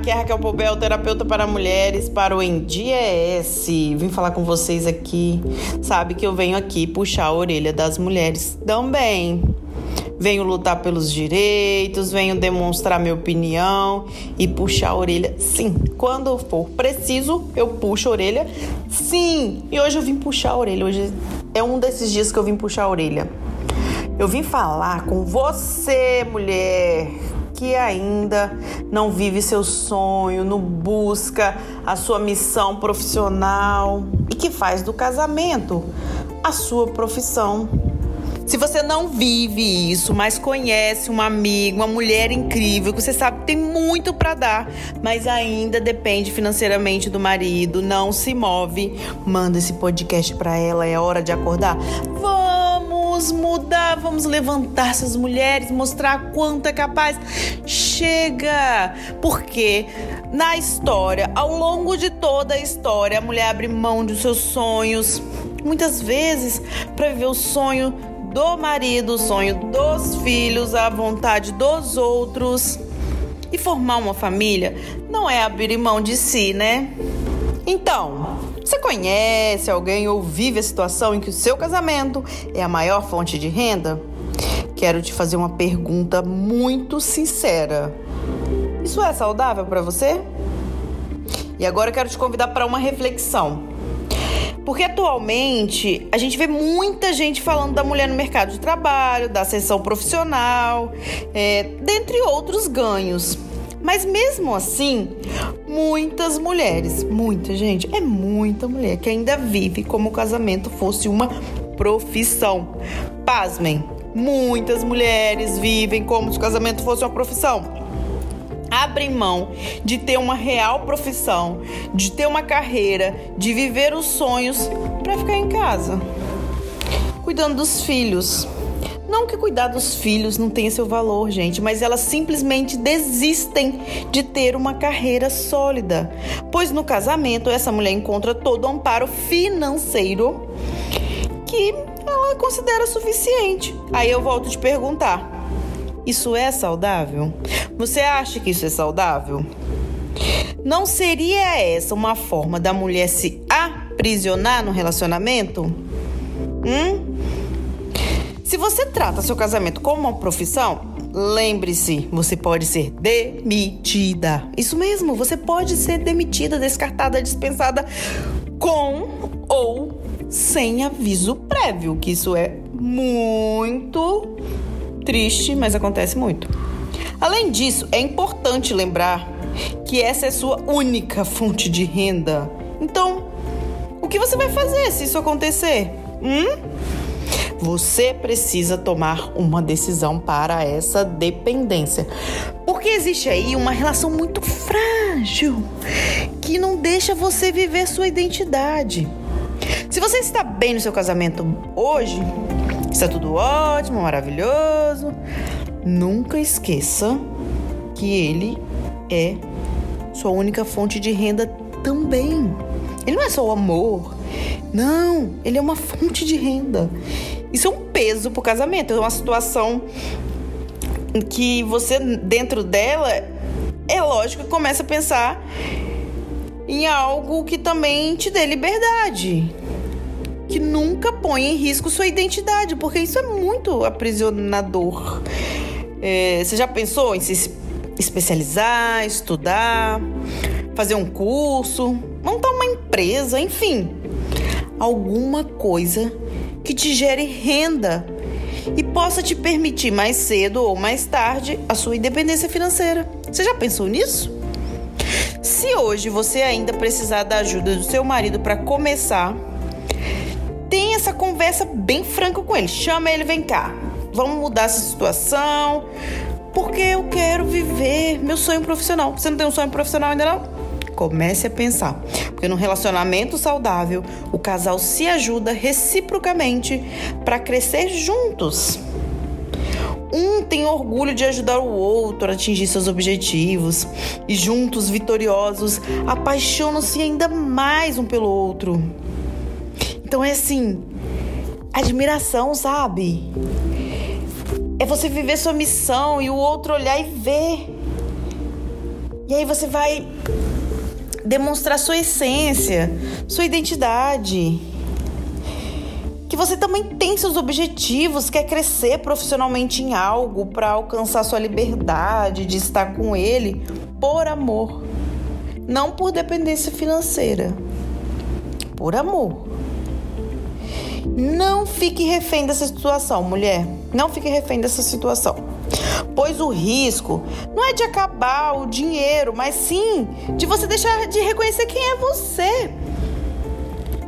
aqui é Raquel Pobel, terapeuta para mulheres, para o NDS. Vim falar com vocês aqui. Sabe que eu venho aqui puxar a orelha das mulheres também. Venho lutar pelos direitos, venho demonstrar minha opinião e puxar a orelha. Sim, quando for preciso, eu puxo a orelha. Sim, e hoje eu vim puxar a orelha. Hoje é um desses dias que eu vim puxar a orelha. Eu vim falar com você, mulher que ainda não vive seu sonho, não busca a sua missão profissional e que faz do casamento a sua profissão. Se você não vive isso, mas conhece uma amiga, uma mulher incrível, que você sabe que tem muito para dar, mas ainda depende financeiramente do marido, não se move, manda esse podcast para ela, é hora de acordar. Vamos Vamos mudar, vamos levantar essas mulheres, mostrar quanto é capaz. Chega! Porque na história, ao longo de toda a história, a mulher abre mão dos seus sonhos, muitas vezes para viver o sonho do marido, o sonho dos filhos, a vontade dos outros. E formar uma família não é abrir mão de si, né? Então, você conhece alguém ou vive a situação em que o seu casamento é a maior fonte de renda? Quero te fazer uma pergunta muito sincera. Isso é saudável para você? E agora eu quero te convidar para uma reflexão. Porque atualmente a gente vê muita gente falando da mulher no mercado de trabalho, da ascensão profissional, é, dentre outros ganhos. Mas mesmo assim, muitas mulheres, muita gente, é muita mulher que ainda vive como o casamento fosse uma profissão. Pasmem, muitas mulheres vivem como se o casamento fosse uma profissão abrem mão de ter uma real profissão, de ter uma carreira, de viver os sonhos para ficar em casa, cuidando dos filhos, não que cuidar dos filhos não tenha seu valor, gente, mas elas simplesmente desistem de ter uma carreira sólida. Pois no casamento, essa mulher encontra todo o amparo financeiro que ela considera suficiente. Aí eu volto te perguntar: isso é saudável? Você acha que isso é saudável? Não seria essa uma forma da mulher se aprisionar no relacionamento? Hum? Se você trata seu casamento como uma profissão, lembre-se, você pode ser demitida. Isso mesmo, você pode ser demitida, descartada, dispensada com ou sem aviso prévio, que isso é muito triste, mas acontece muito. Além disso, é importante lembrar que essa é sua única fonte de renda. Então, o que você vai fazer se isso acontecer? Hum? Você precisa tomar uma decisão para essa dependência. Porque existe aí uma relação muito frágil que não deixa você viver sua identidade. Se você está bem no seu casamento hoje, está tudo ótimo, maravilhoso, nunca esqueça que ele é sua única fonte de renda também. Ele não é só o amor. Não, ele é uma fonte de renda. Isso é um peso pro casamento, é uma situação que você, dentro dela, é lógico que começa a pensar em algo que também te dê liberdade. Que nunca põe em risco sua identidade, porque isso é muito aprisionador. É, você já pensou em se especializar, estudar, fazer um curso, montar uma empresa, enfim, alguma coisa que te gere renda e possa te permitir mais cedo ou mais tarde a sua independência financeira. Você já pensou nisso? Se hoje você ainda precisar da ajuda do seu marido para começar, tenha essa conversa bem franca com ele. Chama ele, vem cá. Vamos mudar essa situação, porque eu quero viver meu sonho profissional. Você não tem um sonho profissional ainda não? Comece a pensar. Porque no relacionamento saudável, o casal se ajuda reciprocamente para crescer juntos. Um tem orgulho de ajudar o outro a atingir seus objetivos e juntos vitoriosos apaixonam-se ainda mais um pelo outro. Então é assim, admiração, sabe? É você viver sua missão e o outro olhar e ver E aí você vai demonstrar sua essência, sua identidade. Que você também tem seus objetivos, quer crescer profissionalmente em algo para alcançar sua liberdade de estar com ele por amor, não por dependência financeira. Por amor. Não fique refém dessa situação, mulher. Não fique refém dessa situação. Pois o risco não é de acabar o dinheiro, mas sim de você deixar de reconhecer quem é você.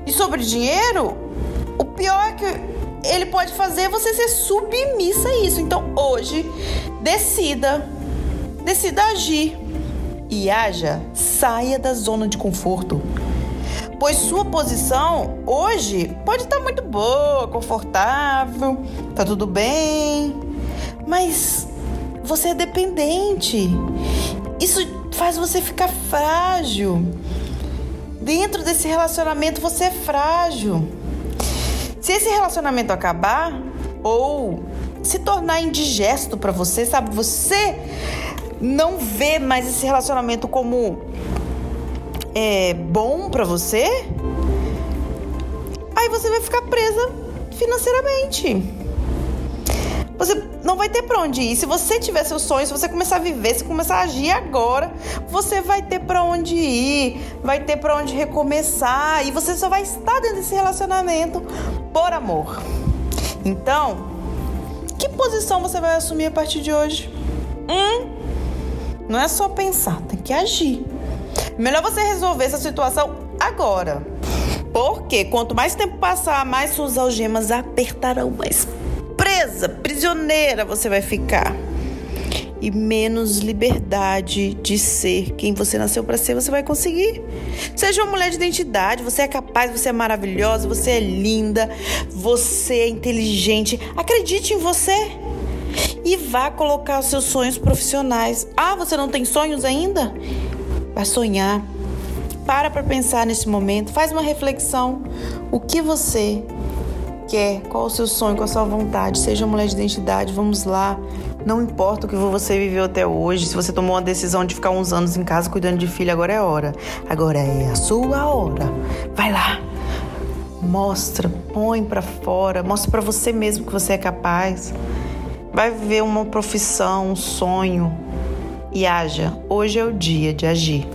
E sobre dinheiro, o pior é que ele pode fazer você ser submissa a isso. Então hoje, decida. Decida agir. E haja, saia da zona de conforto pois sua posição hoje pode estar muito boa, confortável, tá tudo bem, mas você é dependente. Isso faz você ficar frágil. Dentro desse relacionamento você é frágil. Se esse relacionamento acabar ou se tornar indigesto para você, sabe? Você não vê mais esse relacionamento como é bom para você, aí você vai ficar presa financeiramente. Não vai ter para onde ir. Se você tiver seus sonhos, se você começar a viver, se começar a agir agora, você vai ter para onde ir, vai ter para onde recomeçar e você só vai estar dentro desse relacionamento por amor. Então, que posição você vai assumir a partir de hoje? Hum? Não é só pensar, tem que agir. Melhor você resolver essa situação agora. Porque quanto mais tempo passar, mais suas algemas apertarão, mais presa, prisioneira você vai ficar. E menos liberdade de ser quem você nasceu para ser você vai conseguir. Seja uma mulher de identidade, você é capaz, você é maravilhosa, você é linda, você é inteligente. Acredite em você e vá colocar os seus sonhos profissionais. Ah, você não tem sonhos ainda? Vai sonhar. Para para pensar nesse momento, faz uma reflexão. O que você quer? Qual o seu sonho, qual a sua vontade? Seja mulher de identidade, vamos lá. Não importa o que você viveu até hoje, se você tomou uma decisão de ficar uns anos em casa cuidando de filho, agora é hora. Agora é a sua hora. Vai lá. Mostra, põe para fora, mostra para você mesmo que você é capaz. Vai viver uma profissão, um sonho, e haja. Hoje é o dia de agir.